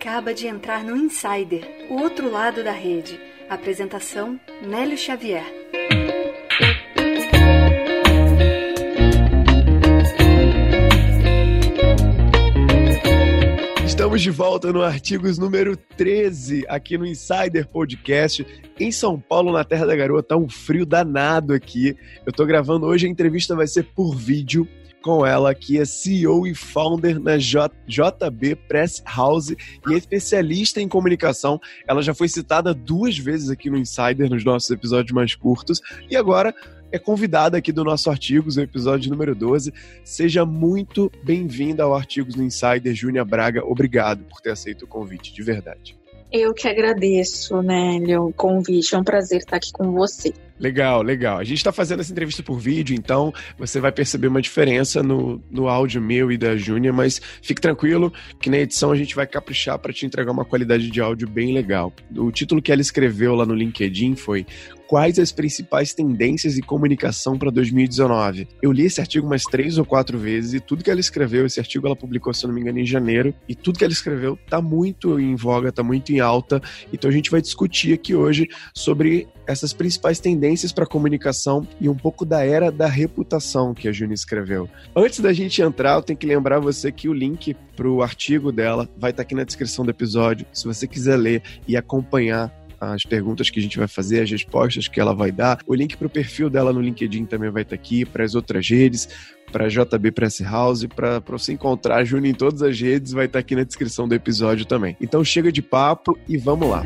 acaba de entrar no Insider, o outro lado da rede. Apresentação: Nélio Xavier. Estamos de volta no Artigos número 13, aqui no Insider Podcast. Em São Paulo, na Terra da Garoa, tá um frio danado aqui. Eu tô gravando hoje, a entrevista vai ser por vídeo com ela, que é CEO e founder na J JB Press House e é especialista em comunicação. Ela já foi citada duas vezes aqui no Insider, nos nossos episódios mais curtos, e agora é convidada aqui do nosso Artigos, o episódio número 12. Seja muito bem-vinda ao Artigos no Insider, Júnia Braga. Obrigado por ter aceito o convite, de verdade. Eu que agradeço, Nélio, o convite. É um prazer estar aqui com você. Legal, legal. A gente está fazendo essa entrevista por vídeo, então você vai perceber uma diferença no, no áudio meu e da Júnia, mas fique tranquilo que na edição a gente vai caprichar para te entregar uma qualidade de áudio bem legal. O título que ela escreveu lá no LinkedIn foi quais as principais tendências de comunicação para 2019. Eu li esse artigo umas três ou quatro vezes e tudo que ela escreveu, esse artigo ela publicou, se não me engano, em janeiro, e tudo que ela escreveu tá muito em voga, tá muito em alta. Então a gente vai discutir aqui hoje sobre essas principais tendências para comunicação e um pouco da era da reputação que a Juni escreveu. Antes da gente entrar, eu tenho que lembrar você que o link para o artigo dela vai estar tá aqui na descrição do episódio. Se você quiser ler e acompanhar as perguntas que a gente vai fazer, as respostas que ela vai dar. O link para o perfil dela no LinkedIn também vai estar tá aqui, para as outras redes, para JB Press House, para você encontrar a Júnior em todas as redes, vai estar tá aqui na descrição do episódio também. Então chega de papo e vamos lá.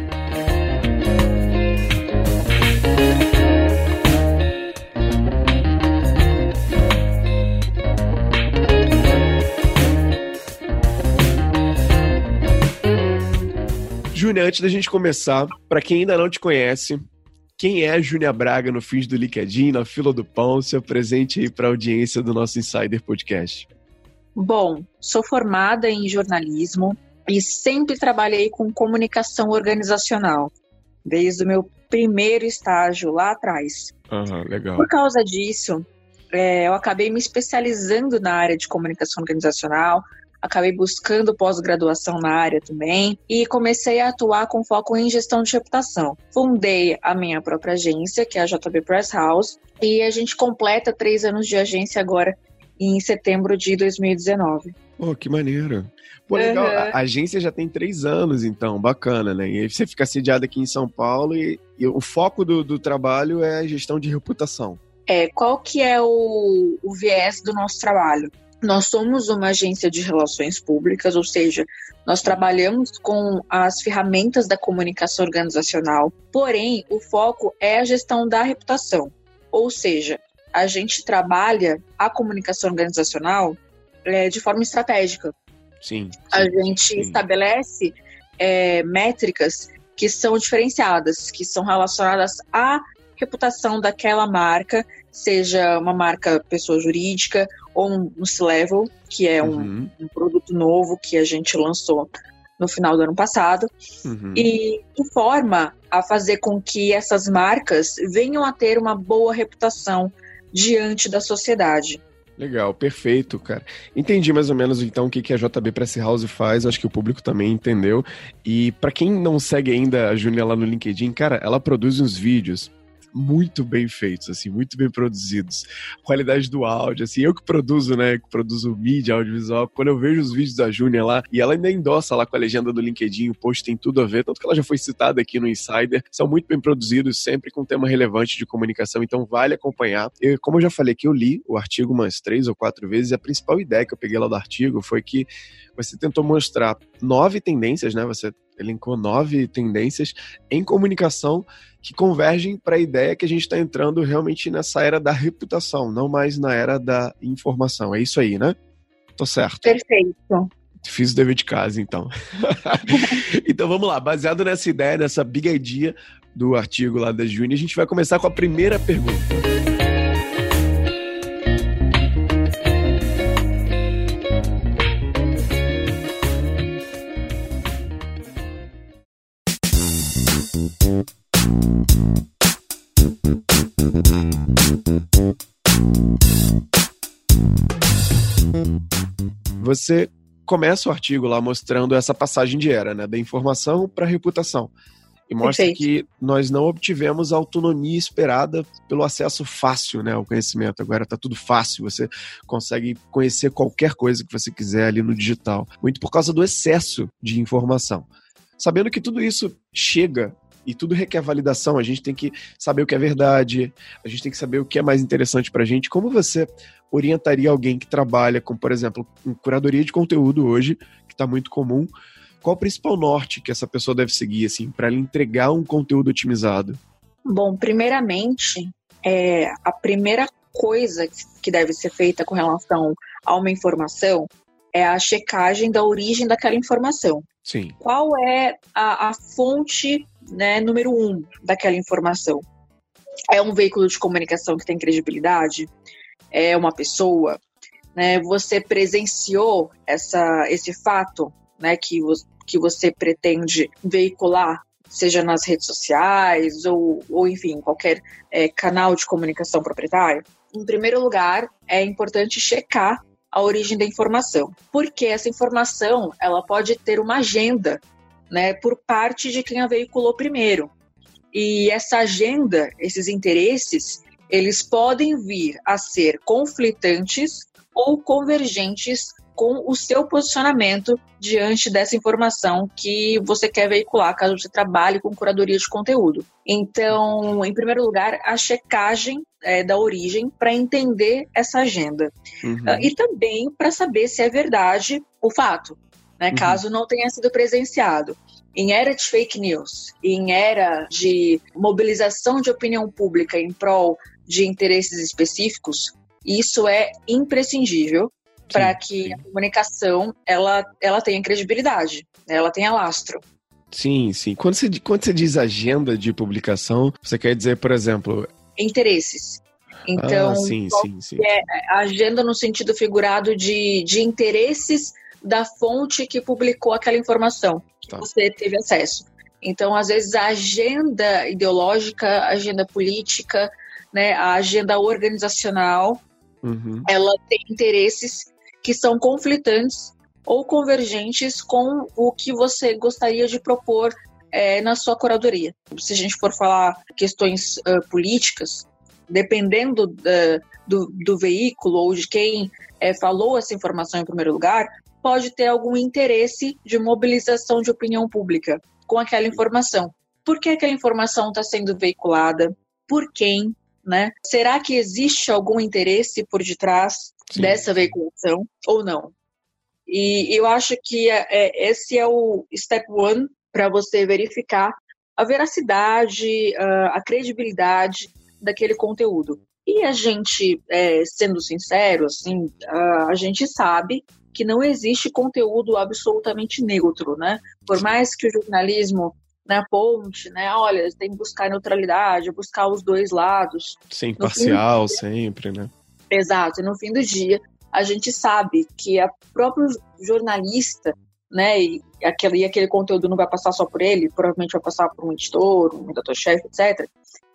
Júnior, antes da gente começar, para quem ainda não te conhece, quem é a Júnia Braga no Fins do LinkedIn, na fila do pão? Se apresente aí para a audiência do nosso Insider Podcast. Bom, sou formada em jornalismo e sempre trabalhei com comunicação organizacional, desde o meu primeiro estágio lá atrás. Uhum, legal. Por causa disso, é, eu acabei me especializando na área de comunicação organizacional, acabei buscando pós-graduação na área também e comecei a atuar com foco em gestão de reputação. Fundei a minha própria agência, que é a JB Press House, e a gente completa três anos de agência agora em setembro de 2019. Pô, que maneiro. Pô, legal. Uhum. A agência já tem três anos, então, bacana, né? E você fica sediado aqui em São Paulo e, e o foco do, do, trabalho é a gestão de reputação. É, qual que é o, o viés do nosso trabalho? Nós somos uma agência de relações públicas, ou seja, nós trabalhamos com as ferramentas da comunicação organizacional, porém, o foco é a gestão da reputação. Ou seja, a gente trabalha a comunicação organizacional é, de forma estratégica. Sim. sim a gente sim. estabelece é, métricas que são diferenciadas, que são relacionadas à reputação daquela marca, seja uma marca pessoa jurídica ou um C-Level, que é um, uhum. um, produto novo que a gente lançou no final do ano passado, uhum. e de forma a fazer com que essas marcas venham a ter uma boa reputação diante da sociedade. Legal, perfeito, cara. Entendi mais ou menos então o que a JB Press House faz, acho que o público também entendeu. E para quem não segue ainda a Júlia lá no LinkedIn, cara, ela produz uns vídeos muito bem feitos, assim, muito bem produzidos. Qualidade do áudio, assim, eu que produzo, né, que produzo mídia audiovisual, quando eu vejo os vídeos da Júnia lá, e ela ainda endossa lá com a legenda do LinkedIn, o post tem tudo a ver, tanto que ela já foi citada aqui no Insider, são muito bem produzidos, sempre com tema relevante de comunicação, então vale acompanhar. E como eu já falei que eu li o artigo umas três ou quatro vezes, e a principal ideia que eu peguei lá do artigo foi que você tentou mostrar nove tendências, né, você elencou nove tendências em comunicação que convergem para a ideia que a gente está entrando realmente nessa era da reputação, não mais na era da informação. É isso aí, né? Tô certo. Perfeito. Fiz o dever de casa, então. então vamos lá, baseado nessa ideia, nessa big idea do artigo lá da Juni, a gente vai começar com a primeira pergunta. Você começa o artigo lá mostrando essa passagem de era, né? Da informação para a reputação. E mostra Perfeito. que nós não obtivemos a autonomia esperada pelo acesso fácil né, ao conhecimento. Agora está tudo fácil, você consegue conhecer qualquer coisa que você quiser ali no digital. Muito por causa do excesso de informação. Sabendo que tudo isso chega e tudo requer validação, a gente tem que saber o que é verdade, a gente tem que saber o que é mais interessante para a gente. Como você orientaria alguém que trabalha com, por exemplo, curadoria de conteúdo hoje, que está muito comum, qual o principal norte que essa pessoa deve seguir, assim, para ela entregar um conteúdo otimizado? Bom, primeiramente, é, a primeira coisa que deve ser feita com relação a uma informação é a checagem da origem daquela informação. Sim. Qual é a, a fonte né, número um daquela informação? É um veículo de comunicação que tem credibilidade? É uma pessoa? Né, você presenciou essa, esse fato né, que, que você pretende veicular, seja nas redes sociais ou, ou enfim, qualquer é, canal de comunicação proprietário? Em primeiro lugar, é importante checar a origem da informação, porque essa informação ela pode ter uma agenda, né, por parte de quem a veiculou primeiro. E essa agenda, esses interesses, eles podem vir a ser conflitantes ou convergentes com o seu posicionamento diante dessa informação que você quer veicular, caso você trabalhe com curadoria de conteúdo. Então, em primeiro lugar, a checagem é, da origem para entender essa agenda. Uhum. Uh, e também para saber se é verdade o fato, né, uhum. caso não tenha sido presenciado. Em era de fake news, em era de mobilização de opinião pública em prol de interesses específicos, isso é imprescindível para que a comunicação ela, ela tenha credibilidade, né? ela tenha lastro. Sim, sim. Quando você, quando você diz agenda de publicação, você quer dizer, por exemplo. Interesses. Então, ah, sim, sim, sim. É agenda no sentido figurado de, de interesses da fonte que publicou aquela informação tá. que você teve acesso. Então, às vezes, a agenda ideológica, a agenda política, né, a agenda organizacional, uhum. ela tem interesses que são conflitantes ou convergentes com o que você gostaria de propor é, na sua curadoria. Se a gente for falar questões uh, políticas, dependendo uh, do, do, veículo ou de quem uh, falou essa informação em primeiro lugar, pode ter algum interesse de mobilização de opinião pública com aquela informação. Por que aquela informação está sendo veiculada? Por quem? Né? Será que existe algum interesse por detrás Sim. dessa veiculação ou não? E eu acho que é, é esse é o step one para você verificar a veracidade, a credibilidade daquele conteúdo. E a gente, é, sendo sincero, assim, a gente sabe que não existe conteúdo absolutamente neutro, né? Por mais que o jornalismo na né, ponte, né? Olha, tem que buscar neutralidade, buscar os dois lados. Ser imparcial dia, sempre, né? Exato. E no fim do dia, a gente sabe que a próprio jornalista, né? E aquele, e aquele conteúdo não vai passar só por ele, provavelmente vai passar por um editor, um redator-chefe, etc.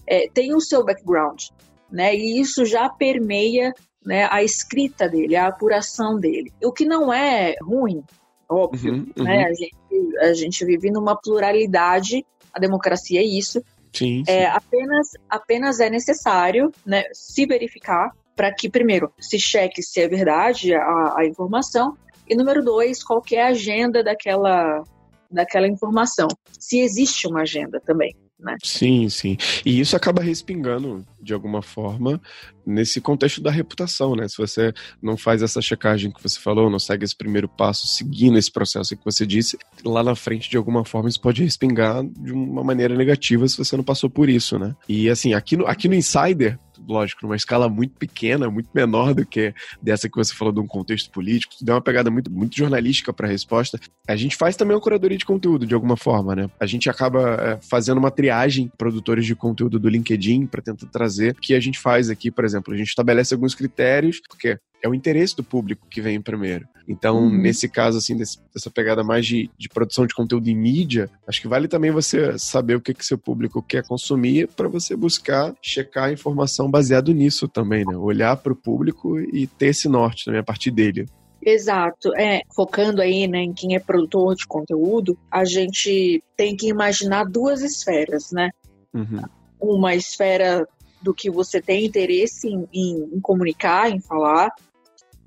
É, tem o seu background, né? E isso já permeia né, a escrita dele, a apuração dele. O que não é ruim, óbvio, uhum, uhum. né? A gente, a gente vive numa pluralidade, a democracia é isso. Sim, é, sim. É, apenas, apenas é necessário né, se verificar para que, primeiro, se cheque se é verdade a, a informação, e número dois, qual é a agenda daquela, daquela informação. Se existe uma agenda também né? Sim, sim. E isso acaba respingando, de alguma forma, nesse contexto da reputação, né? Se você não faz essa checagem que você falou, não segue esse primeiro passo seguindo esse processo que você disse, lá na frente, de alguma forma, isso pode respingar de uma maneira negativa se você não passou por isso, né? E assim, aqui no, aqui no Insider, lógico, numa escala muito pequena, muito menor do que dessa que você falou de um contexto político, deu uma pegada muito, muito jornalística para a resposta. A gente faz também uma curadoria de conteúdo, de alguma forma, né? A gente acaba é, fazendo uma triagem produtores de conteúdo do LinkedIn para tentar trazer o que a gente faz aqui, por exemplo. A gente estabelece alguns critérios, porque é o interesse do público que vem primeiro. Então, uhum. nesse caso, assim, desse, dessa pegada mais de, de, produção de conteúdo em mídia, acho que vale também você saber o que, que seu público quer consumir para você buscar checar a informação baseado nisso também, né? Olhar para o público e ter esse norte também a partir dele. Exato. É, focando aí né, em quem é produtor de conteúdo, a gente tem que imaginar duas esferas, né? Uhum. Uma esfera do que você tem interesse em, em, em comunicar, em falar,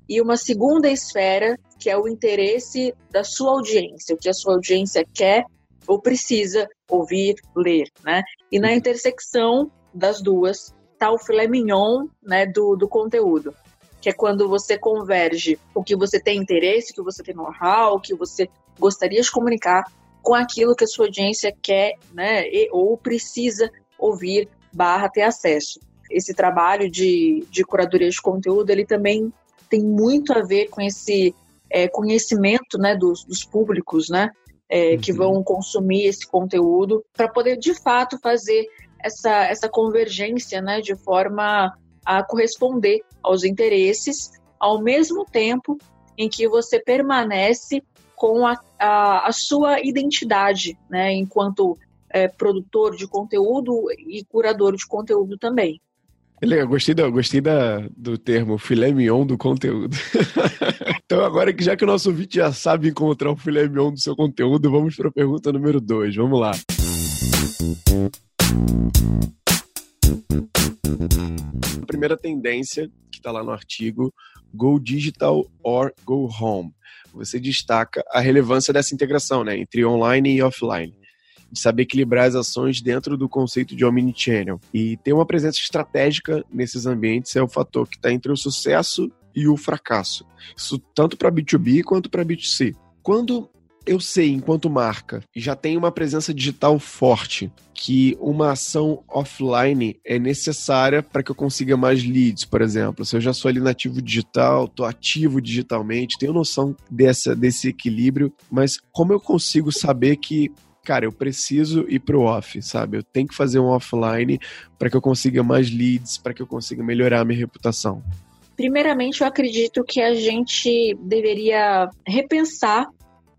e uma segunda esfera que é o interesse da sua audiência, o que a sua audiência quer ou precisa ouvir, ler, né? E na intersecção das duas está o filé mignon, né, do, do conteúdo, que é quando você converge o que você tem interesse, o que você tem know-how, o que você gostaria de comunicar com aquilo que a sua audiência quer, né, e, ou precisa ouvir, barra ter acesso. Esse trabalho de, de curadoria de conteúdo, ele também tem muito a ver com esse é, conhecimento, né, dos, dos públicos, né, é, uhum. que vão consumir esse conteúdo, para poder de fato fazer essa, essa convergência né, de forma a corresponder aos interesses, ao mesmo tempo em que você permanece com a, a, a sua identidade, né, enquanto é, produtor de conteúdo e curador de conteúdo também. Legal, gostei, da, gostei da, do termo filé mignon do conteúdo. então, agora que já que o nosso ouvinte já sabe encontrar o filé mignon do seu conteúdo, vamos para a pergunta número 2. Vamos lá. A primeira tendência que está lá no artigo Go Digital or Go Home. Você destaca a relevância dessa integração né, entre online e offline de saber equilibrar as ações dentro do conceito de omnichannel. E ter uma presença estratégica nesses ambientes é o fator que está entre o sucesso e o fracasso. Isso tanto para B2B quanto para B2C. Quando eu sei, enquanto marca, já tem uma presença digital forte, que uma ação offline é necessária para que eu consiga mais leads, por exemplo. Se eu já sou ali nativo digital, estou ativo digitalmente, tenho noção dessa, desse equilíbrio, mas como eu consigo saber que cara, eu preciso ir pro off, sabe? Eu tenho que fazer um offline para que eu consiga mais leads, para que eu consiga melhorar a minha reputação. Primeiramente, eu acredito que a gente deveria repensar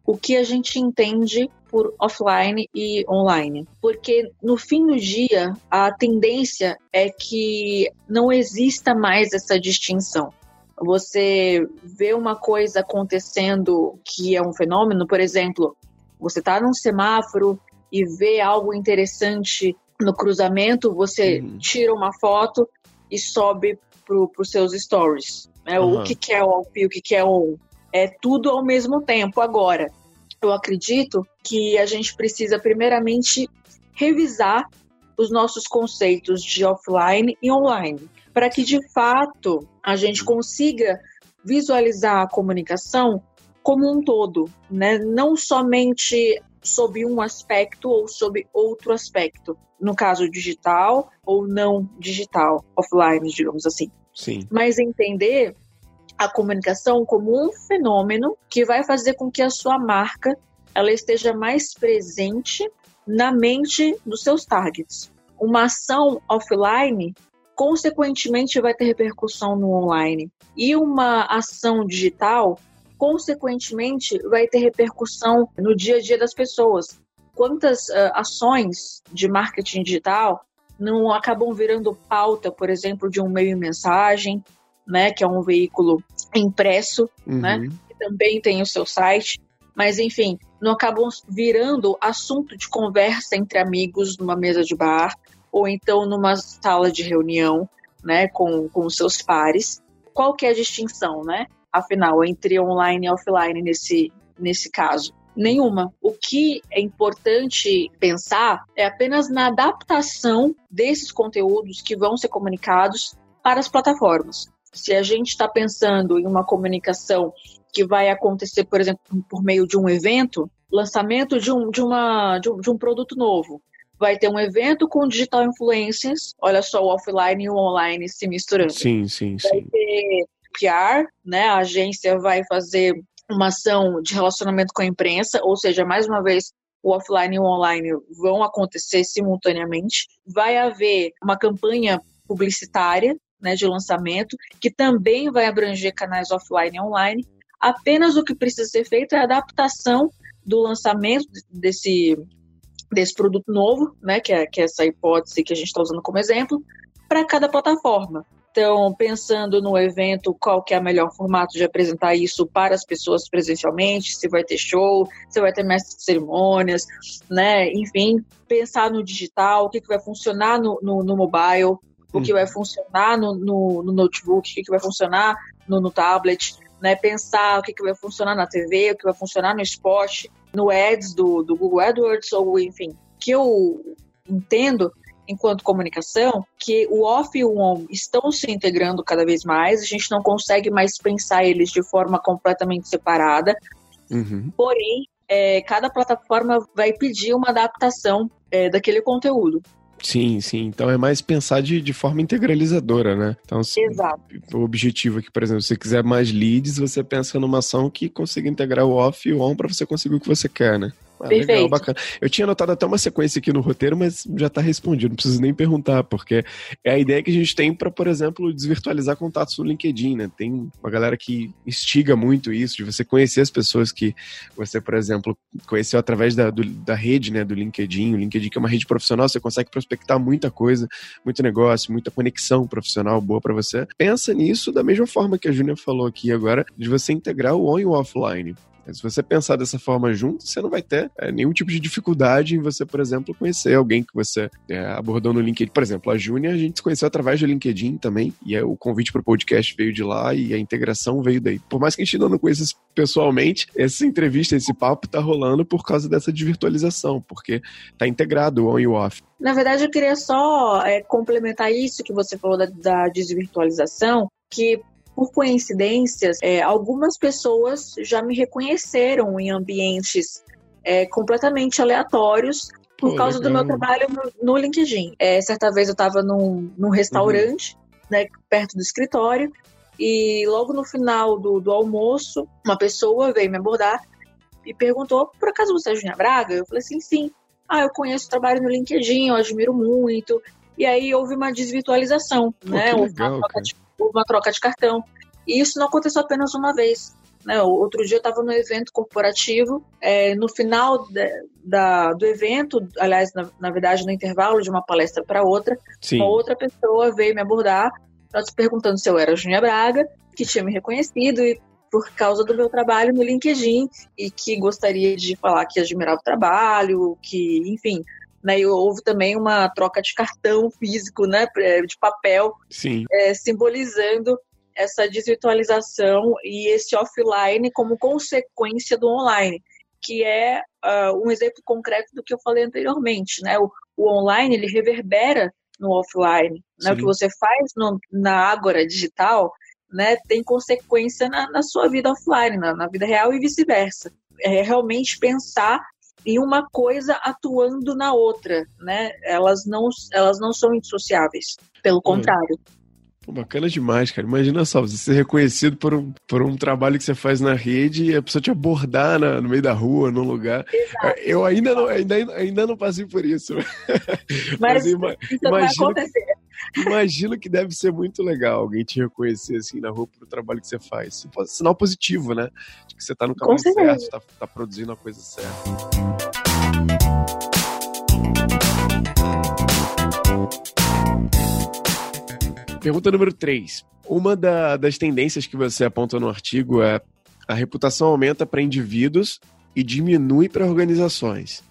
o que a gente entende por offline e online. Porque no fim do dia, a tendência é que não exista mais essa distinção. Você vê uma coisa acontecendo que é um fenômeno, por exemplo, você está num semáforo e vê algo interessante no cruzamento, você uhum. tira uma foto e sobe para os seus stories. Né? Uhum. O que, que é o off, o que, que é o É tudo ao mesmo tempo agora. Eu acredito que a gente precisa, primeiramente, revisar os nossos conceitos de offline e online, para que de fato a gente consiga visualizar a comunicação como um todo, né? Não somente sob um aspecto ou sob outro aspecto. No caso digital ou não digital, offline, digamos assim. Sim. Mas entender a comunicação como um fenômeno que vai fazer com que a sua marca ela esteja mais presente na mente dos seus targets. Uma ação offline, consequentemente, vai ter repercussão no online. E uma ação digital consequentemente, vai ter repercussão no dia a dia das pessoas. Quantas uh, ações de marketing digital não acabam virando pauta, por exemplo, de um meio mensagem, né, que é um veículo impresso, uhum. né, que também tem o seu site, mas enfim, não acabam virando assunto de conversa entre amigos numa mesa de bar ou então numa sala de reunião, né, com, com seus pares. Qual que é a distinção, né? Afinal, entre online e offline nesse, nesse caso? Nenhuma. O que é importante pensar é apenas na adaptação desses conteúdos que vão ser comunicados para as plataformas. Se a gente está pensando em uma comunicação que vai acontecer, por exemplo, por meio de um evento, lançamento de um, de uma, de um, de um produto novo, vai ter um evento com digital influencers, olha só o offline e o online se misturando. Sim, sim, sim. Vai ter PR, né? A agência vai fazer uma ação de relacionamento com a imprensa, ou seja, mais uma vez, o offline e o online vão acontecer simultaneamente. Vai haver uma campanha publicitária né, de lançamento, que também vai abranger canais offline e online. Apenas o que precisa ser feito é a adaptação do lançamento desse, desse produto novo, né, que, é, que é essa hipótese que a gente está usando como exemplo, para cada plataforma. Então, pensando no evento, qual que é o melhor formato de apresentar isso para as pessoas presencialmente, se vai ter show, se vai ter mestre de cerimônias, né? Enfim, pensar no digital, o que, que vai funcionar no, no, no mobile, o que uhum. vai funcionar no, no, no, notebook, o que, que vai funcionar no, no tablet, né? Pensar o que, que vai funcionar na TV, o que vai funcionar no esporte, no ads do, do Google AdWords, ou enfim, que eu entendo enquanto comunicação, que o off e o on estão se integrando cada vez mais, a gente não consegue mais pensar eles de forma completamente separada. Uhum. Porém, é, cada plataforma vai pedir uma adaptação é, daquele conteúdo. Sim, sim. Então é mais pensar de, de forma integralizadora, né? Então, se, Exato. O objetivo aqui, por exemplo, se você quiser mais leads, você pensa numa ação que consiga integrar o off e o on para você conseguir o que você quer, né? Ah, legal, bacana. Eu tinha anotado até uma sequência aqui no roteiro, mas já está respondido, não preciso nem perguntar, porque é a ideia que a gente tem para, por exemplo, desvirtualizar contatos no LinkedIn, né? Tem uma galera que instiga muito isso, de você conhecer as pessoas que você, por exemplo, conheceu através da, do, da rede, né, do LinkedIn. O LinkedIn que é uma rede profissional, você consegue prospectar muita coisa, muito negócio, muita conexão profissional boa para você. Pensa nisso da mesma forma que a Júnia falou aqui agora, de você integrar o on e o offline. Se você pensar dessa forma junto, você não vai ter é, nenhum tipo de dificuldade em você, por exemplo, conhecer alguém que você é, abordou no LinkedIn. Por exemplo, a Júnia a gente se conheceu através do LinkedIn também, e o convite para o podcast veio de lá e a integração veio daí. Por mais que a gente não conheça pessoalmente, essa entrevista, esse papo tá rolando por causa dessa de virtualização, porque tá integrado o on e o off. Na verdade, eu queria só é, complementar isso que você falou da, da desvirtualização, que por coincidências, é, algumas pessoas já me reconheceram em ambientes é, completamente aleatórios por Pô, causa legal. do meu trabalho no, no LinkedIn. É, certa vez eu estava num, num restaurante, uhum. né, perto do escritório, e logo no final do, do almoço, uma pessoa veio me abordar e perguntou: por acaso você é Juninha Braga? Eu falei assim: sim. Ah, eu conheço o trabalho no LinkedIn, eu admiro muito. E aí houve uma desvirtualização, Pô, né? Legal, uma, troca de, uma troca de cartão. E isso não aconteceu apenas uma vez. Né? Outro dia eu estava no evento corporativo, é, no final de, da, do evento, aliás, na, na, verdade, no intervalo de uma palestra para outra, Sim. uma outra pessoa veio me abordar, perguntando se eu era Júnia Braga, que tinha me reconhecido e por causa do meu trabalho no LinkedIn e que gostaria de falar que admirava o trabalho, que, enfim, né, e houve também uma troca de cartão físico, né, de papel, é, simbolizando essa desvirtualização e esse offline como consequência do online, que é uh, um exemplo concreto do que eu falei anteriormente, né? O, o online ele reverbera no offline, né? O que você faz no, na agora digital, né? Tem consequência na, na sua vida offline, na, na vida real e vice-versa. É realmente pensar em uma coisa atuando na outra, né? Elas não, elas não são indissociáveis, pelo contrário. Pô, bacana demais, cara. Imagina só, você ser reconhecido por um, por um trabalho que você faz na rede e a pessoa te abordar na, no meio da rua, num lugar. Exato. Eu ainda não, ainda, ainda não passei por isso. Mas, Mas ima, isso imagino, vai acontecer. Imagino que deve ser muito legal alguém te reconhecer assim na rua pro trabalho que você faz. Sinal positivo, né? De que você tá no caminho certo, tá, tá produzindo a coisa certa. Pergunta número 3. Uma da, das tendências que você aponta no artigo é a reputação aumenta para indivíduos e diminui para organizações.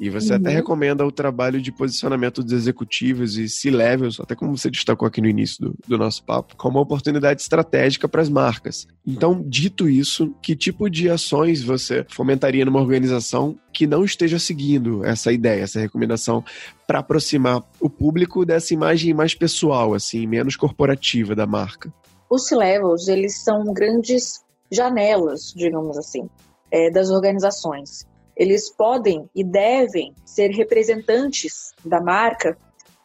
E você uhum. até recomenda o trabalho de posicionamento dos executivos e C-levels, até como você destacou aqui no início do, do nosso papo, como uma oportunidade estratégica para as marcas. Então, dito isso, que tipo de ações você fomentaria numa organização que não esteja seguindo essa ideia, essa recomendação, para aproximar o público dessa imagem mais pessoal, assim, menos corporativa da marca? Os C-levels, eles são grandes janelas, digamos assim, é, das organizações eles podem e devem ser representantes da marca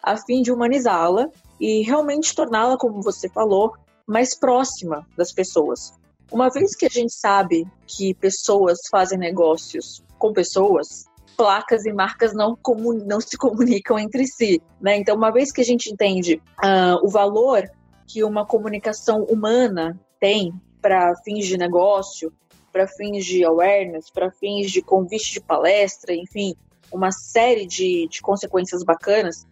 a fim de humanizá-la e realmente torná-la, como você falou, mais próxima das pessoas. Uma vez que a gente sabe que pessoas fazem negócios com pessoas, placas e marcas não, não se comunicam entre si. Né? Então, uma vez que a gente entende uh, o valor que uma comunicação humana tem para fins de negócio, para fins de awareness, para fins de convite de palestra, enfim, uma série de, de consequências bacanas,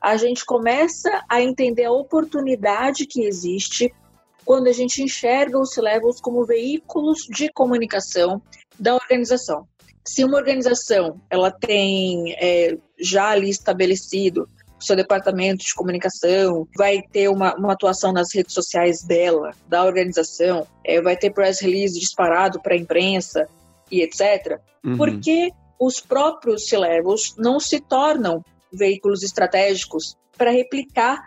a gente começa a entender a oportunidade que existe quando a gente enxerga os C-Levels como veículos de comunicação da organização. Se uma organização ela tem é, já ali estabelecido seu departamento de comunicação, vai ter uma, uma atuação nas redes sociais dela, da organização, é, vai ter press release disparado para a imprensa e etc. Uhum. Por que os próprios C-Levels não se tornam veículos estratégicos para replicar,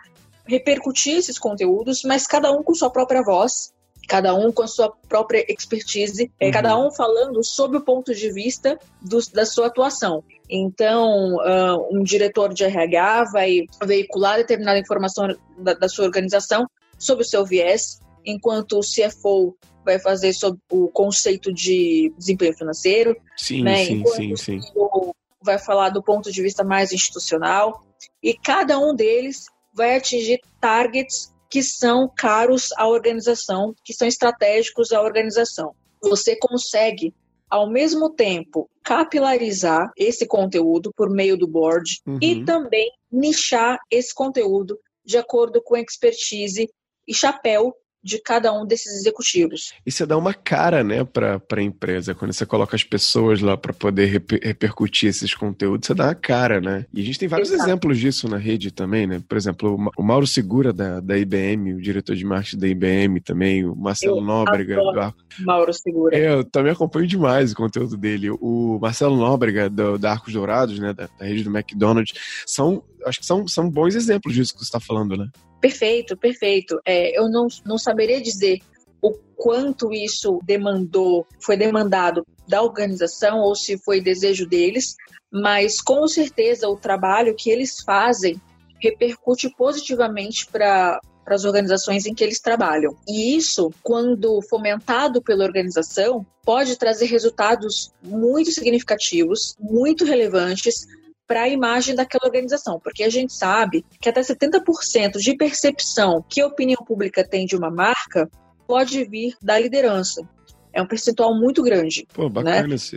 repercutir esses conteúdos, mas cada um com sua própria voz, cada um com a sua própria expertise, é, uhum. cada um falando sob o ponto de vista do, da sua atuação. Então, uh, um diretor de RH vai veicular determinada informação da, da sua organização sobre o seu viés, enquanto o CFO vai fazer sobre o conceito de desempenho financeiro. Sim, né? sim, sim, sim. O vai falar do ponto de vista mais institucional. E cada um deles vai atingir targets que são caros à organização, que são estratégicos à organização. Você consegue, ao mesmo tempo, capilarizar esse conteúdo por meio do board uhum. e também nichar esse conteúdo de acordo com expertise e chapéu de cada um desses executivos. E você dá uma cara, né, para a empresa. Quando você coloca as pessoas lá para poder reper repercutir esses conteúdos, você dá uma cara, né? E a gente tem vários Exato. exemplos disso na rede também, né? Por exemplo, o Mauro Segura da, da IBM, o diretor de marketing da IBM também, o Marcelo Eu Nóbrega. Do... Mauro Segura. É, eu também acompanho demais o conteúdo dele. O Marcelo Nóbrega do, da Arcos Dourados, né, da, da rede do McDonald's, são acho que são, são bons exemplos disso que você está falando, né? Perfeito, perfeito. É, eu não, não saberia dizer o quanto isso demandou, foi demandado da organização ou se foi desejo deles, mas com certeza o trabalho que eles fazem repercute positivamente para para as organizações em que eles trabalham. E isso, quando fomentado pela organização, pode trazer resultados muito significativos, muito relevantes para a imagem daquela organização, porque a gente sabe que até 70% de percepção que a opinião pública tem de uma marca pode vir da liderança. É um percentual muito grande. Pô, né? bacana né? isso.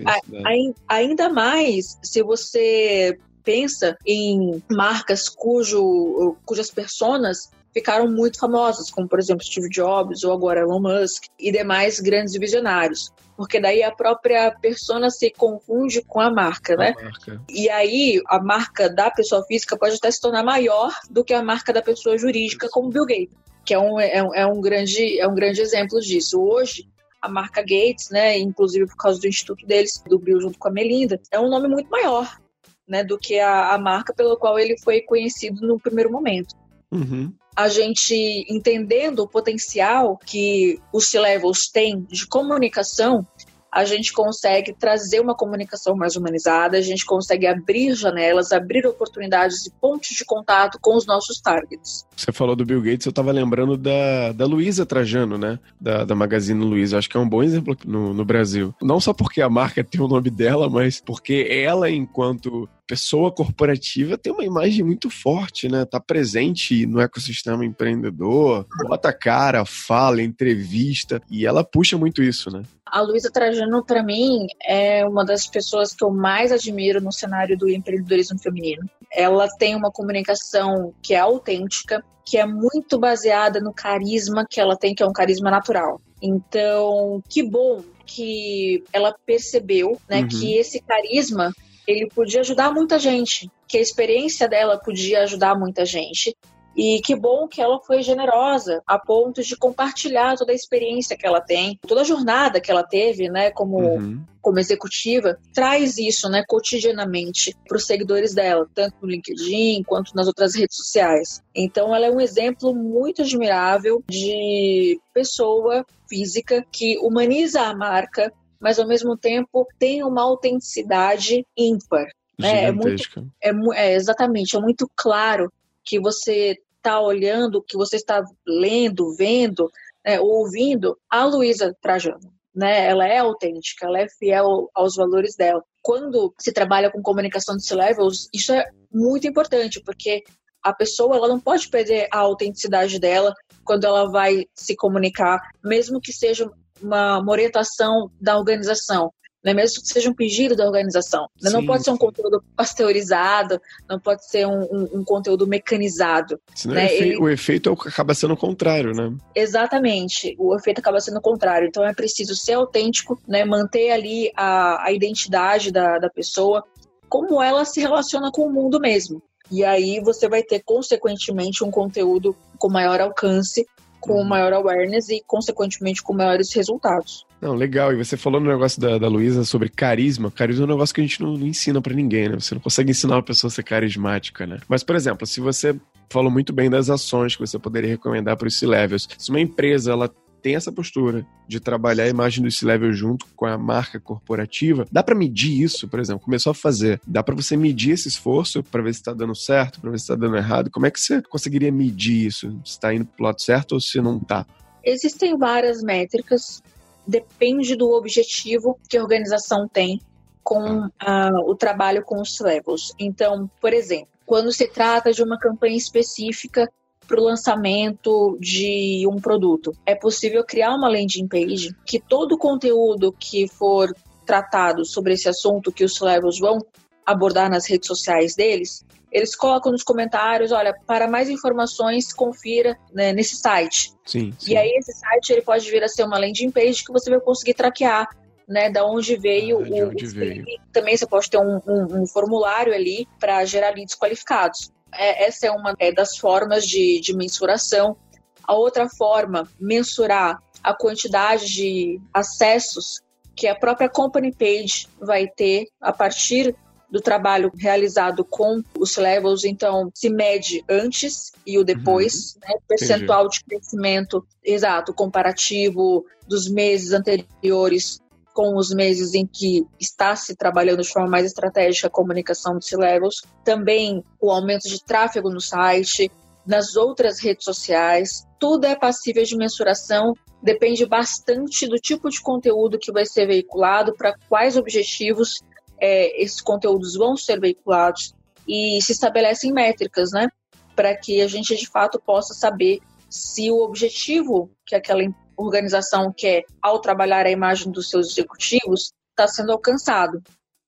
Ainda mais se você pensa em marcas cujo, cujas personas ficaram muito famosas, como por exemplo Steve Jobs ou agora Elon Musk e demais grandes visionários. Porque daí a própria persona se confunde com a marca, né? A marca. E aí a marca da pessoa física pode até se tornar maior do que a marca da pessoa jurídica, como Bill Gates, que é um, é um, é um, grande, é um grande exemplo disso. Hoje, a marca Gates, né, inclusive por causa do instituto deles, do Bill junto com a Melinda, é um nome muito maior né, do que a, a marca pelo qual ele foi conhecido no primeiro momento. Uhum. A gente entendendo o potencial que os C-levels têm de comunicação, a gente consegue trazer uma comunicação mais humanizada, a gente consegue abrir janelas, abrir oportunidades e pontos de contato com os nossos targets. Você falou do Bill Gates, eu estava lembrando da, da Luísa Trajano, né? Da, da Magazine Luiza. Acho que é um bom exemplo no, no Brasil. Não só porque a marca tem o nome dela, mas porque ela, enquanto pessoa corporativa tem uma imagem muito forte, né? Tá presente no ecossistema empreendedor, bota cara, fala, entrevista, e ela puxa muito isso, né? A Luísa Trajano, para mim, é uma das pessoas que eu mais admiro no cenário do empreendedorismo feminino. Ela tem uma comunicação que é autêntica, que é muito baseada no carisma que ela tem, que é um carisma natural. Então, que bom que ela percebeu, né, uhum. que esse carisma ele podia ajudar muita gente, que a experiência dela podia ajudar muita gente. E que bom que ela foi generosa a ponto de compartilhar toda a experiência que ela tem, toda a jornada que ela teve, né, como, uhum. como executiva, traz isso, né, cotidianamente para os seguidores dela, tanto no LinkedIn quanto nas outras redes sociais. Então, ela é um exemplo muito admirável de pessoa física que humaniza a marca, mas ao mesmo tempo tem uma autenticidade ímpar. Né? É, muito, é, é, exatamente, é muito claro que você está olhando, que você está lendo, vendo, né, ouvindo a Luísa Trajano. Né? Ela é autêntica, ela é fiel aos valores dela. Quando se trabalha com comunicação de C-levels, isso é muito importante, porque a pessoa ela não pode perder a autenticidade dela quando ela vai se comunicar, mesmo que seja uma, uma orientação da organização. Né? mesmo que seja um pedido da organização. Né? Sim, não pode ser um conteúdo pasteurizado, não pode ser um, um, um conteúdo mecanizado. Senão né? Ele... o efeito é acaba sendo o contrário, né? Exatamente, o efeito acaba sendo o contrário. Então é preciso ser autêntico, né? manter ali a, a identidade da, da pessoa, como ela se relaciona com o mundo mesmo. E aí você vai ter, consequentemente, um conteúdo com maior alcance, com uhum. maior awareness e, consequentemente, com maiores resultados. Não, legal. E você falou no negócio da, da Luísa sobre carisma. Carisma é um negócio que a gente não, não ensina para ninguém, né? Você não consegue ensinar uma pessoa a ser carismática, né? Mas, por exemplo, se você falou muito bem das ações que você poderia recomendar para os C-Levels. Se uma empresa ela tem essa postura de trabalhar a imagem do C-Level junto com a marca corporativa, dá para medir isso, por exemplo, começou a fazer, dá para você medir esse esforço para ver se está dando certo, para ver se está dando errado. Como é que você conseguiria medir isso? Se está indo pro lado certo ou se não está? Existem várias métricas, depende do objetivo que a organização tem com uh, o trabalho com os levels. Então, por exemplo, quando se trata de uma campanha específica para o lançamento de um produto. É possível criar uma landing page que todo o conteúdo que for tratado sobre esse assunto que os levels vão abordar nas redes sociais deles, eles colocam nos comentários, olha, para mais informações, confira né, nesse site. Sim, sim. E aí esse site ele pode vir a ser uma landing page que você vai conseguir traquear né, da onde veio ah, de onde o veio. Também você pode ter um, um, um formulário ali para gerar leads qualificados. É, essa é uma é, das formas de, de mensuração. A outra forma, mensurar a quantidade de acessos que a própria company page vai ter a partir do trabalho realizado com os levels, então se mede antes e o depois, uhum. né? percentual Entendi. de crescimento exato, comparativo dos meses anteriores com os meses em que está se trabalhando de forma mais estratégica a comunicação dos C-Levels, também o aumento de tráfego no site, nas outras redes sociais, tudo é passível de mensuração, depende bastante do tipo de conteúdo que vai ser veiculado, para quais objetivos é, esses conteúdos vão ser veiculados e se estabelecem métricas, né? Para que a gente de fato possa saber se o objetivo que aquela organização quer ao trabalhar a imagem dos seus executivos está sendo alcançado.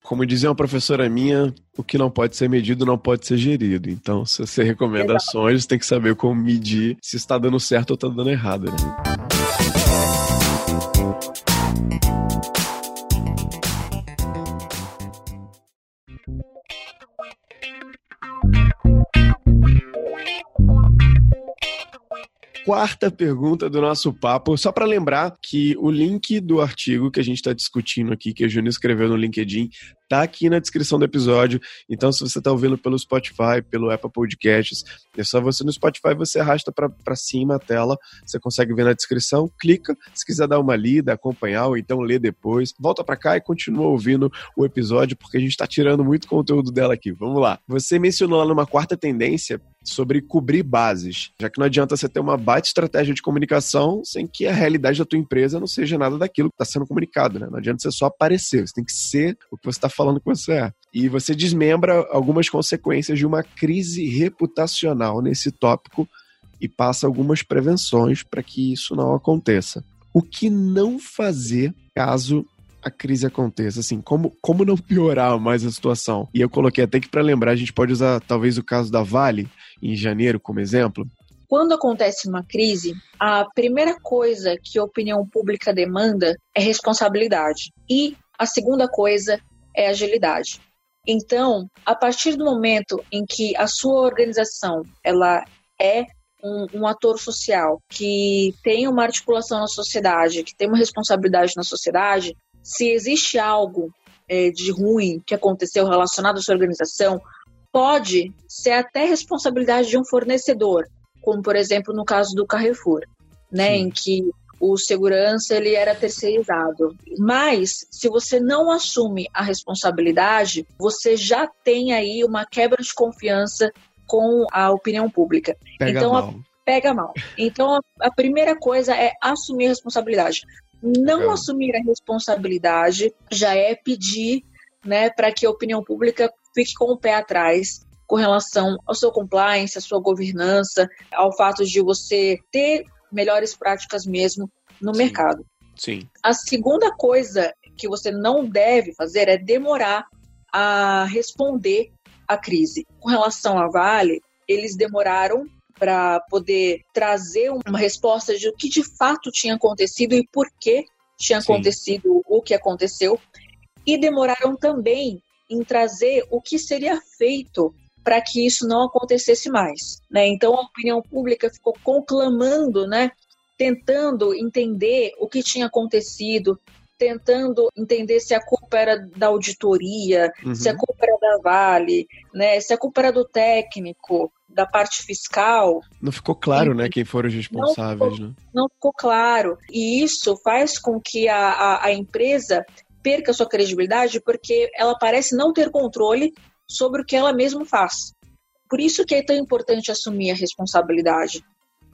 Como dizia uma professora minha, o que não pode ser medido não pode ser gerido. Então, se você recomenda ações, tem que saber como medir se está dando certo ou está dando errado. Né? Quarta pergunta do nosso papo, só para lembrar que o link do artigo que a gente está discutindo aqui, que a Júnior escreveu no LinkedIn, tá aqui na descrição do episódio. Então, se você está ouvindo pelo Spotify, pelo Apple Podcasts, é só você no Spotify, você arrasta para cima a tela, você consegue ver na descrição, clica, se quiser dar uma lida, acompanhar ou então ler depois, volta para cá e continua ouvindo o episódio, porque a gente está tirando muito conteúdo dela aqui. Vamos lá. Você mencionou lá numa quarta tendência sobre cobrir bases, já que não adianta você ter uma baita estratégia de comunicação sem que a realidade da tua empresa não seja nada daquilo que está sendo comunicado, né? Não adianta você só aparecer, você tem que ser o que você está falando que você é. E você desmembra algumas consequências de uma crise reputacional nesse tópico e passa algumas prevenções para que isso não aconteça. O que não fazer caso a crise aconteça? Assim, como, como não piorar mais a situação? E eu coloquei até que para lembrar, a gente pode usar talvez o caso da Vale, em janeiro, como exemplo. Quando acontece uma crise, a primeira coisa que a opinião pública demanda é responsabilidade. E a segunda coisa é agilidade. Então, a partir do momento em que a sua organização ela é um, um, ator social que tem uma articulação na sociedade, que tem uma responsabilidade na sociedade, se existe algo é, de ruim que aconteceu relacionado à sua organização, pode ser até responsabilidade de um fornecedor, como por exemplo no caso do Carrefour, né, Sim. em que o segurança ele era terceirizado. Mas se você não assume a responsabilidade, você já tem aí uma quebra de confiança com a opinião pública. Pega então, mal. A, pega mal. Então a, a, primeira coisa é assumir a responsabilidade. Não é. assumir a responsabilidade já é pedir, né, para que a opinião pública fique com o pé atrás com relação ao seu compliance, à sua governança, ao fato de você ter melhores práticas mesmo no Sim. mercado. Sim. A segunda coisa que você não deve fazer é demorar a responder à crise. Com relação à Vale, eles demoraram para poder trazer uma resposta de o que de fato tinha acontecido e por que tinha Sim. acontecido o que aconteceu. E demoraram também em trazer o que seria feito para que isso não acontecesse mais. Né? Então a opinião pública ficou conclamando, né? tentando entender o que tinha acontecido, tentando entender se a culpa era da auditoria, uhum. se a culpa era da Vale, né, se a culpa era do técnico, da parte fiscal. Não ficou claro, né, quem foram os responsáveis, não ficou, né? Não ficou claro. E isso faz com que a, a, a empresa perca sua credibilidade porque ela parece não ter controle sobre o que ela mesma faz. Por isso que é tão importante assumir a responsabilidade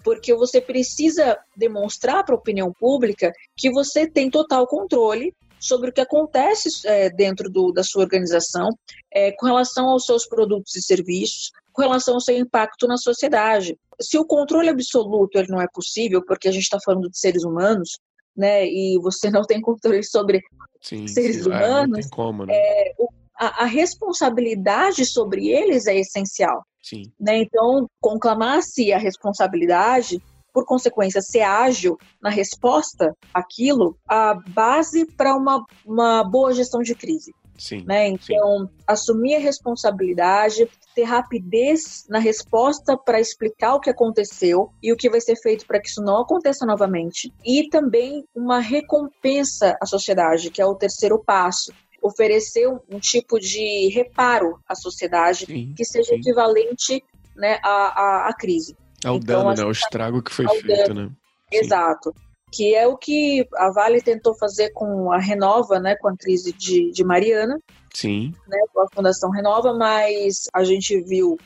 porque você precisa demonstrar para a opinião pública que você tem total controle sobre o que acontece é, dentro do, da sua organização é, com relação aos seus produtos e serviços, com relação ao seu impacto na sociedade. Se o controle absoluto ele não é possível, porque a gente está falando de seres humanos, né, e você não tem controle sobre sim, seres sim, humanos, é, como, né? É, a, a responsabilidade sobre eles é essencial. Sim. Né? Então, conclamar-se a responsabilidade, por consequência, ser ágil na resposta àquilo, a base para uma, uma boa gestão de crise. Sim, né? Então, sim. assumir a responsabilidade, ter rapidez na resposta para explicar o que aconteceu e o que vai ser feito para que isso não aconteça novamente. E também uma recompensa à sociedade, que é o terceiro passo oferecer um, tipo de reparo à sociedade sim, que seja equivalente né, à, à, à crise. Ao então, dano, né? Ao estrago que foi feito, dano. né? Exato. Que é o que a Vale tentou fazer com a Renova, né? Com a crise de, de Mariana. Sim. Né, com a Fundação Renova, mas a gente viu,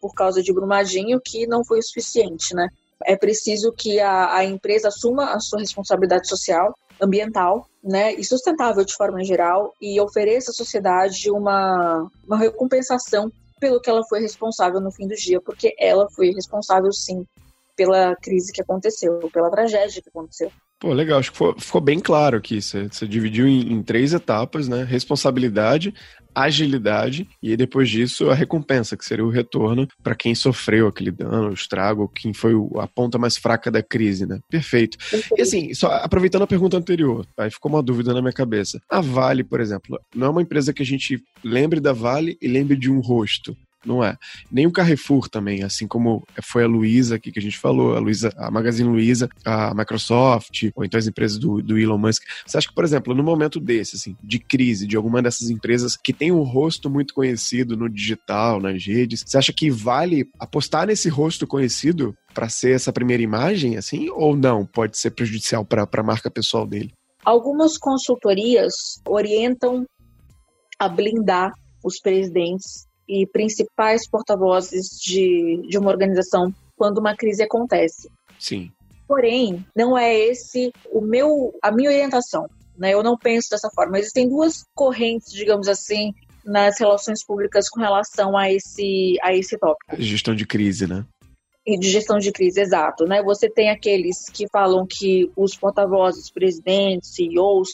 por causa de Brumadinho, que não foi o suficiente, né? É preciso que a, a empresa assuma a sua responsabilidade social, ambiental, né, e sustentável de forma geral e ofereça à sociedade uma, uma recompensação pelo que ela foi responsável no fim do dia, porque ela foi responsável sim pela crise que aconteceu, pela tragédia que aconteceu. Pô, legal, acho que ficou, ficou bem claro aqui. Você, você dividiu em, em, três etapas, né? Responsabilidade, agilidade e aí depois disso a recompensa, que seria o retorno para quem sofreu aquele dano, o estrago, quem foi a ponta mais fraca da crise, né? Perfeito. Perfeito. E assim, só aproveitando a pergunta anterior, aí ficou uma dúvida na minha cabeça. A Vale, por exemplo, não é uma empresa que a gente lembre da Vale e lembre de um rosto não é. Nem o Carrefour também, assim como foi a Luiza aqui que a gente falou, a Luiza, a Magazine Luiza, a Microsoft, ou então as empresas do, do Elon Musk. Você acha que, por exemplo, no momento desse, assim, de crise, de alguma dessas empresas que tem um rosto muito conhecido no digital, nas redes, você acha que vale apostar nesse rosto conhecido para ser essa primeira imagem, assim, ou não? Pode ser prejudicial para a marca pessoal dele? Algumas consultorias orientam a blindar os presidentes e principais porta-vozes de, de uma organização quando uma crise acontece. Sim. Porém, não é esse o meu a minha orientação, né? Eu não penso dessa forma. Existem duas correntes, digamos assim, nas relações públicas com relação a esse a esse tópico. Gestão de crise, né? E de gestão de crise, exato, né? Você tem aqueles que falam que os porta-vozes, presidentes, CEOs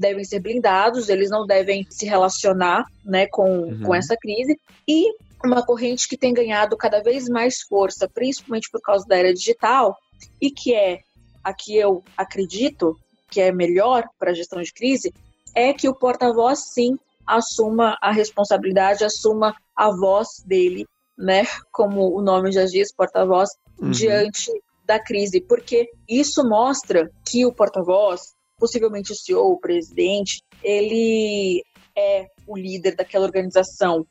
devem ser blindados, eles não devem se relacionar né, com, uhum. com essa crise. E uma corrente que tem ganhado cada vez mais força, principalmente por causa da era digital, e que é a que eu acredito que é melhor para a gestão de crise, é que o porta-voz sim assuma a responsabilidade, assuma a voz dele, né, como o nome já diz, porta-voz, uhum. diante da crise, porque isso mostra que o porta-voz, possivelmente o CEO, o presidente, ele é o líder daquela organização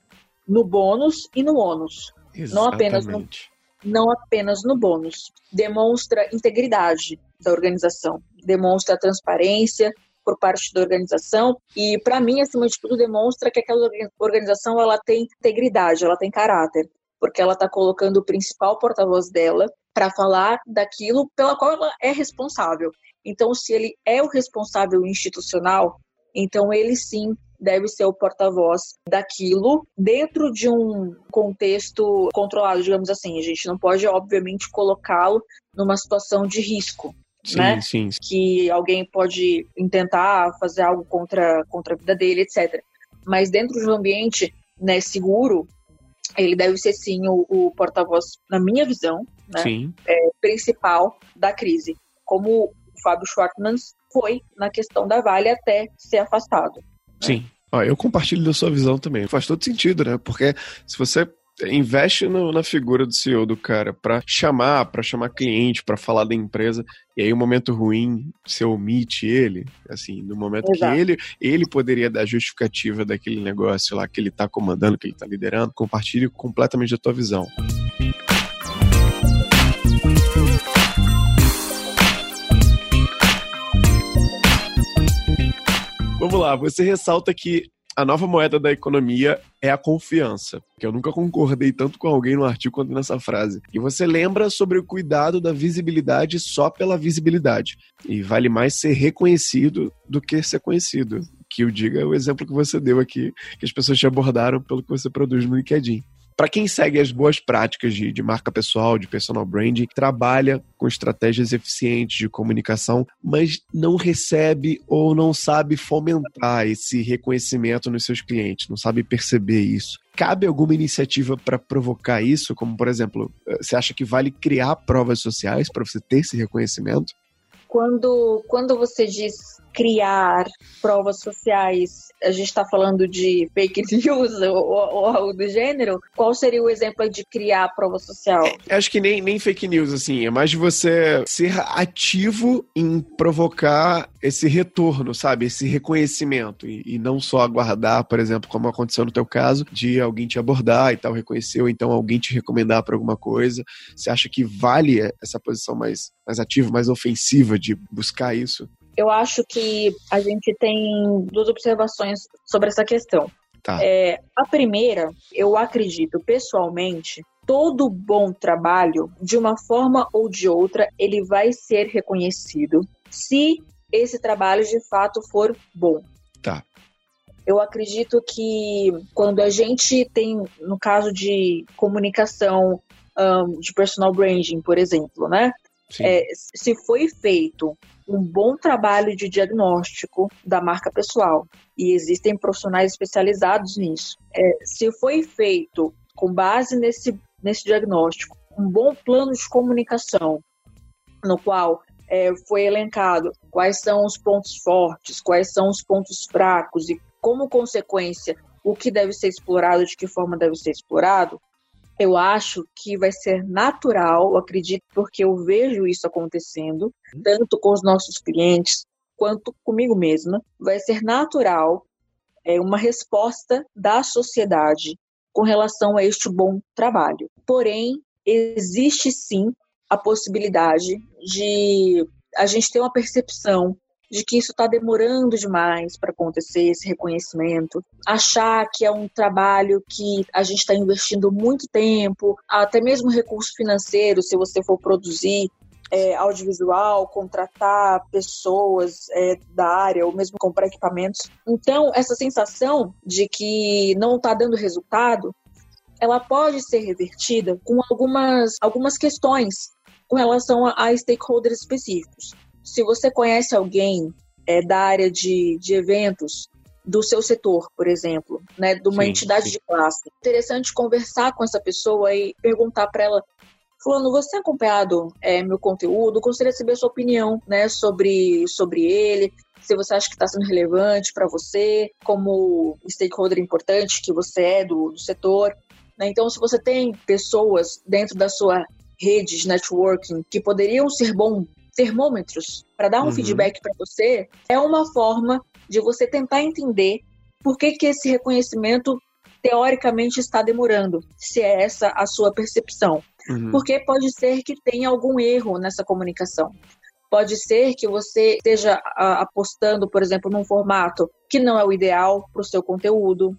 no bônus e no ônus. Não apenas no, não apenas no bônus. Demonstra integridade da organização, demonstra transparência por parte da organização e, para mim, acima de tudo, demonstra que aquela organização ela tem integridade, ela tem caráter, porque ela está colocando o principal porta-voz dela para falar daquilo pela qual ela é responsável. Então, se ele é o responsável institucional, então ele sim deve ser o porta-voz daquilo dentro de um contexto controlado, digamos assim. A gente não pode, obviamente, colocá-lo numa situação de risco. sim, né? Sim, sim. Que alguém pode intentar fazer algo contra, contra a vida dele, etc. Mas dentro de um ambiente né, seguro, ele deve ser sim o, o porta-voz, na minha visão, né, é, principal da crise. Como Fábio Schwartzman foi na questão da Vale até ser afastado. Sim. Ó, eu compartilho da sua visão também. Faz todo sentido, né? Porque se você investe no, na figura do CEO do cara para chamar, para chamar cliente, para falar da empresa, e aí o um momento ruim você omite ele, assim, no momento Exato. que ele ele poderia dar justificativa daquele negócio lá que ele tá comandando, que ele tá liderando, compartilhe completamente a tua visão. Vamos lá, você ressalta que a nova moeda da economia é a confiança. Que eu nunca concordei tanto com alguém no artigo quanto nessa frase. E você lembra sobre o cuidado da visibilidade só pela visibilidade. E vale mais ser reconhecido do que ser conhecido. Que eu diga o exemplo que você deu aqui, que as pessoas te abordaram pelo que você produz no LinkedIn. Para quem segue as boas práticas de, de, marca pessoal, de personal branding, trabalha com estratégias eficientes de comunicação, mas não recebe ou não sabe fomentar esse reconhecimento nos seus clientes, não sabe perceber isso. Cabe alguma iniciativa para provocar isso? Como, por exemplo, eh, você acha que vale criar provas sociais para você ter esse reconhecimento? Quando, quando você diz criar provas sociais, a gente está falando de fake news ou, algo do gênero, qual seria o exemplo de criar prova social? É, acho que nem, nem fake news, assim, é mais de você ser ativo em provocar esse retorno, sabe? Esse reconhecimento e, e, não só aguardar, por exemplo, como aconteceu no teu caso, de alguém te abordar e tal, reconhecer, ou então alguém te recomendar para alguma coisa. Você acha que vale essa posição mais, mais ativa, mais ofensiva de buscar isso? eu acho que a gente tem duas observações sobre essa questão. Tá. É, a primeira, eu acredito pessoalmente, todo bom trabalho, de uma forma ou de outra, ele vai ser reconhecido se esse trabalho de fato for bom. Tá. Eu acredito que quando a gente tem, no caso de comunicação, um, de personal branding, por exemplo, né? É, se foi feito um bom trabalho de diagnóstico da marca pessoal e existem profissionais especializados nisso. É, se foi feito com base nesse, nesse diagnóstico um bom plano de comunicação, no qual é, foi elencado quais são os pontos fortes, quais são os pontos fracos e, como consequência, o que deve ser explorado, de que forma deve ser explorado, eu acho que vai ser natural, acredito, porque eu vejo isso acontecendo, tanto com os nossos clientes quanto comigo mesma. Vai ser natural é, uma resposta da sociedade com relação a este bom trabalho. Porém, existe sim a possibilidade de a gente ter uma percepção de que isso está demorando demais para acontecer, esse reconhecimento, achar que é um trabalho que a gente está investindo muito tempo, até mesmo recurso financeiro, se você for produzir é, audiovisual, contratar pessoas é, da área, ou mesmo comprar equipamentos. Então, essa sensação de que não está dando resultado, ela pode ser revertida com algumas, algumas questões com relação a, a stakeholders específicos se você conhece alguém é, da área de, de eventos, do seu setor, por exemplo, né, de uma sim, entidade sim. de classe. Interessante conversar com essa pessoa e perguntar para ela, Fulano, você tem acompanhado é, meu conteúdo? Gostaria de saber a sua opinião, né, sobre, sobre ele. Se você acha que está sendo relevante para você, como stakeholder importante que você é do, do setor. Né? Então, se você tem pessoas dentro da sua rede de networking que poderiam ser bom termômetros para dar um uhum. feedback para você, é uma forma de você tentar entender por que, que esse reconhecimento teoricamente está demorando, se é essa a sua percepção. Uhum. Porque pode ser que tenha algum erro nessa comunicação. Pode ser que você esteja apostando, por exemplo, num formato que não é o ideal para o seu conteúdo.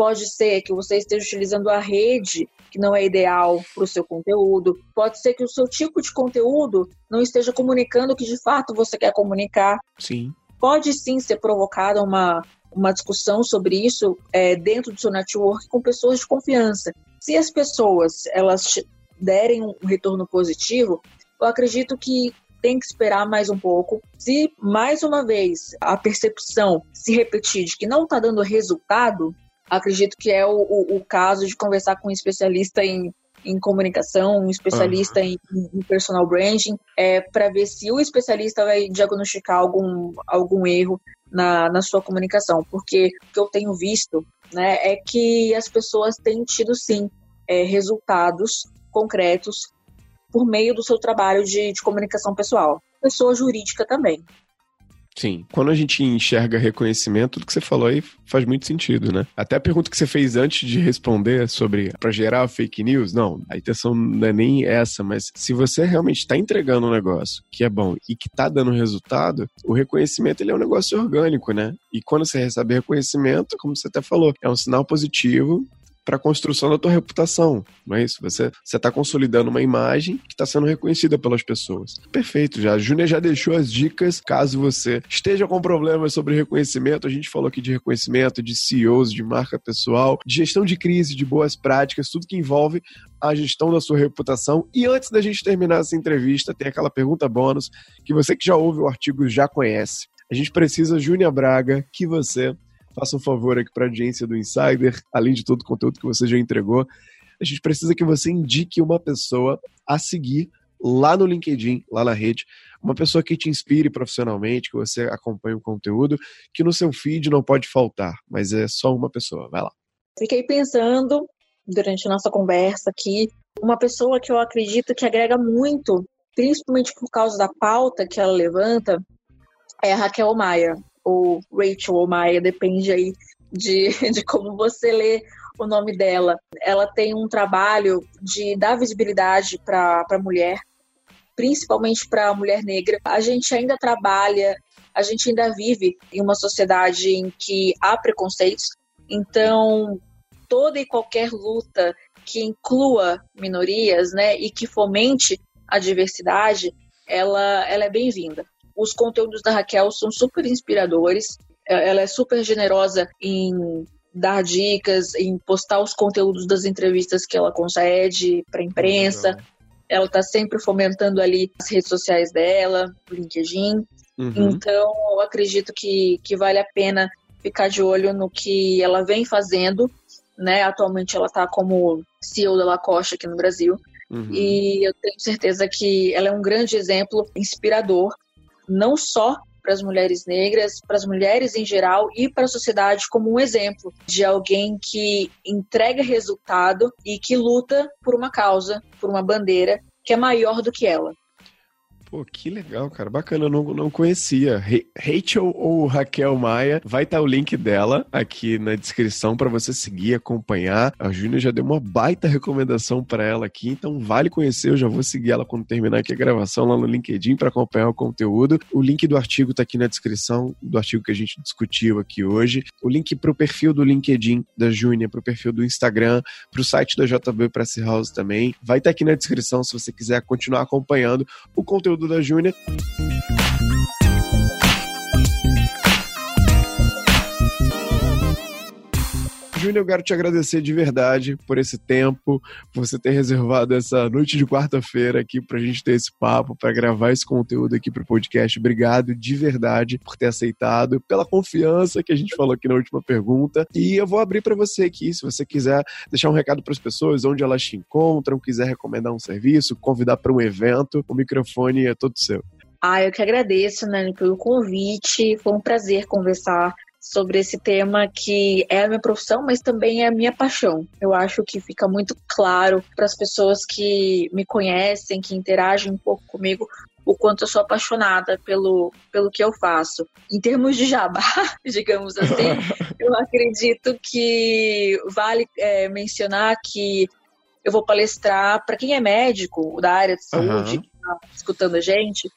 Pode ser que você esteja utilizando a rede que não é ideal para o seu conteúdo. Pode ser que o seu tipo de conteúdo não esteja comunicando o que de fato você quer comunicar. Sim. Pode sim ser provocada uma, uma discussão sobre isso é, dentro do seu network com pessoas de confiança. Se as pessoas elas derem um retorno positivo, eu acredito que tem que esperar mais um pouco. Se mais uma vez a percepção se repetir de que não está dando resultado, acredito que é o, o, o, caso de conversar com um especialista em, em comunicação, um especialista uhum. em, em, personal branding, é, para ver se o especialista vai diagnosticar algum, algum erro na, na sua comunicação. Porque o que eu tenho visto né, é que as pessoas têm tido, sim, é, resultados concretos por meio do seu trabalho de, de comunicação pessoal. Pessoa jurídica também. Sim. Quando a gente enxerga reconhecimento, tudo que você falou aí faz muito sentido, né? Até a pergunta que você fez antes de responder sobre para gerar fake news, não, a intenção não é nem essa, mas se você realmente está entregando um negócio que é bom e que está dando resultado, o reconhecimento ele é um negócio orgânico, né? E quando você recebe reconhecimento, como você até falou, é um sinal positivo para a construção da tua reputação, não é isso? Você está consolidando uma imagem que está sendo reconhecida pelas pessoas. Perfeito, já. A Júnia já deixou as dicas, caso você esteja com problemas sobre reconhecimento. A gente falou aqui de reconhecimento, de CEOs, de marca pessoal, de gestão de crise, de boas práticas, tudo que envolve a gestão da sua reputação. E antes da gente terminar essa entrevista, tem aquela pergunta bônus que você que já ouve o artigo já conhece. A gente precisa, Júnia Braga, que você faça um favor aqui para a audiência do Insider, além de todo o conteúdo que você já entregou. A gente precisa que você indique uma pessoa a seguir lá no LinkedIn, lá na rede, uma pessoa que te inspire profissionalmente, que você acompanhe o conteúdo, que no seu feed não pode faltar, mas é só uma pessoa. Vai lá. Fiquei pensando durante a nossa conversa aqui, uma pessoa que eu acredito que agrega muito, principalmente por causa da pauta que ela levanta, é a Raquel Maia ou Rachel ou Maia, depende aí de, de como você lê o nome dela. Ela tem um trabalho de dar visibilidade para a mulher, principalmente para a mulher negra. A gente ainda trabalha, a gente ainda vive em uma sociedade em que há preconceitos, então toda e qualquer luta que inclua minorias, né, e que fomente a diversidade, ela, ela é bem-vinda. Os conteúdos da Raquel são super inspiradores. É, ela é super generosa em dar dicas, em postar os conteúdos das entrevistas que ela concede para a imprensa. Ela está sempre fomentando ali as redes sociais dela, o LinkedIn. Uhum. Então, eu acredito que, que vale a pena ficar de olho no que ela vem fazendo. Né? Atualmente, ela está como CEO da Lacoste aqui no Brasil. Uhum. E eu tenho certeza que ela é um grande exemplo inspirador não só para as mulheres negras, para as mulheres em geral e para a sociedade como um exemplo de alguém que entrega resultado e que luta por uma causa, por uma bandeira que é maior do que ela. Pô, que legal, cara. Bacana, eu não, não conhecia. Rachel ou Raquel Maia, vai estar tá o link dela aqui na descrição para você seguir, acompanhar. A Júnia já deu uma baita recomendação para ela aqui, então vale conhecer. Eu já vou seguir ela quando terminar aqui a gravação lá no LinkedIn para acompanhar o conteúdo. O link do artigo tá aqui na descrição, do artigo que a gente discutiu aqui hoje. O link pro perfil do LinkedIn da Júnia, pro perfil do Instagram, pro site da JB Press House também. Vai estar tá aqui na descrição se você quiser continuar acompanhando o conteúdo Duda Júnior. Júnior, eu quero te agradecer de verdade por esse tempo, por você ter reservado essa noite de quarta-feira aqui pra gente ter esse papo, para gravar esse conteúdo aqui pro podcast. Obrigado de verdade por ter aceitado, pela confiança que a gente falou aqui na última pergunta. E eu vou abrir para você aqui, se você quiser deixar um recado para as pessoas, onde elas te encontram, quiser recomendar um serviço, convidar para um evento, o microfone é todo seu. Ah, eu que agradeço, Nani, pelo convite. Foi um prazer conversar sobre esse tema que é a minha profissão, mas também é a minha paixão. Eu acho que fica muito claro para as pessoas que me conhecem, que interagem um pouco comigo, o quanto eu sou apaixonada pelo, pelo que eu faço. Em termos de jabá, digamos assim, eu acredito que vale é, mencionar que eu vou palestrar para quem é médico da área de saúde, uhum. que está escutando a gente,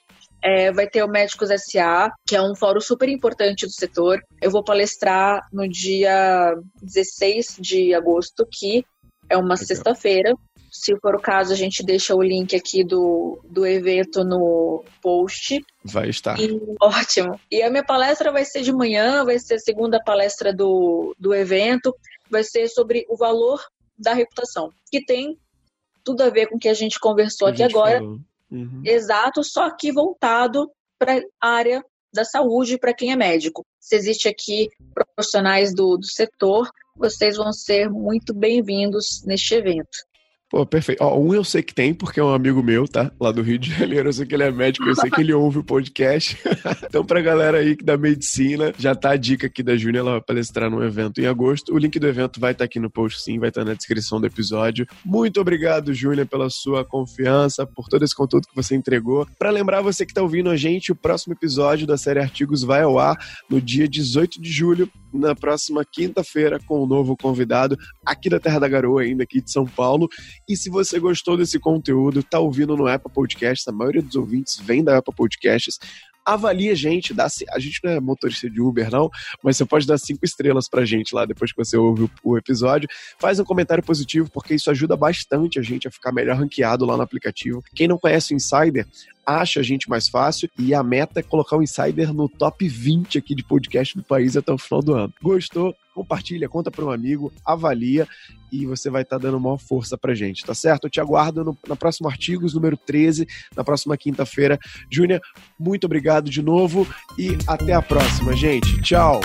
é, vai ter o Médicos SA, que é um fórum super importante do setor. Eu vou palestrar no dia 16 de agosto, que é uma sexta-feira. Se for o caso, a gente deixa o link aqui do, do evento no post. Vai estar. E, ótimo. E a minha palestra vai ser de manhã, vai ser a segunda palestra do, do evento. Vai ser sobre o valor da reputação, que tem tudo a ver com o que a gente conversou a aqui gente agora. Falou uhum. exato, só que voltado para a área da saúde para quem é médico. Se existe aqui profissionais do, do setor, vocês vão ser muito bem-vindos neste evento. Pô, perfeito. Ó, um eu sei que tem, porque é um amigo meu, tá? Lá do Rio de Janeiro. Eu sei que ele é médico, eu sei que ele ouve o podcast. então, pra galera aí da medicina, já tá a dica aqui da Júnia, ela vai palestrar num evento em agosto. O link do evento vai estar tá aqui no post, sim, vai estar tá na descrição do episódio. Muito obrigado, Júlia, pela sua confiança, por todo esse conteúdo que você entregou. Para lembrar você que tá ouvindo a gente, o próximo episódio da série Artigos vai ao ar no dia 18 de julho, na próxima quinta-feira, com um novo convidado aqui da Terra da Garoa, ainda aqui de São Paulo. E se você gostou desse conteúdo, tá ouvindo no Apple Podcasts, a maioria dos ouvintes vem da Apple Podcasts, avalie a gente, dá, a gente não é motorista de Uber, não, mas você pode dar cinco estrelas pra gente lá depois que você ouve o, episódio. Faz um comentário positivo, porque isso ajuda bastante a gente a ficar melhor ranqueado lá no aplicativo. Quem não conhece o Insider, acha a gente mais fácil e a meta é colocar o Insider no top 20 aqui de podcast do país até o final do ano. Gostou? Compartilha, conta para um amigo, avalia e você vai estar tá dando maior força pra gente, tá certo? Eu te aguardo no, na próxima Artigos, número 13, na próxima quinta-feira. Júnior, muito obrigado de novo e até a próxima, gente. Tchau!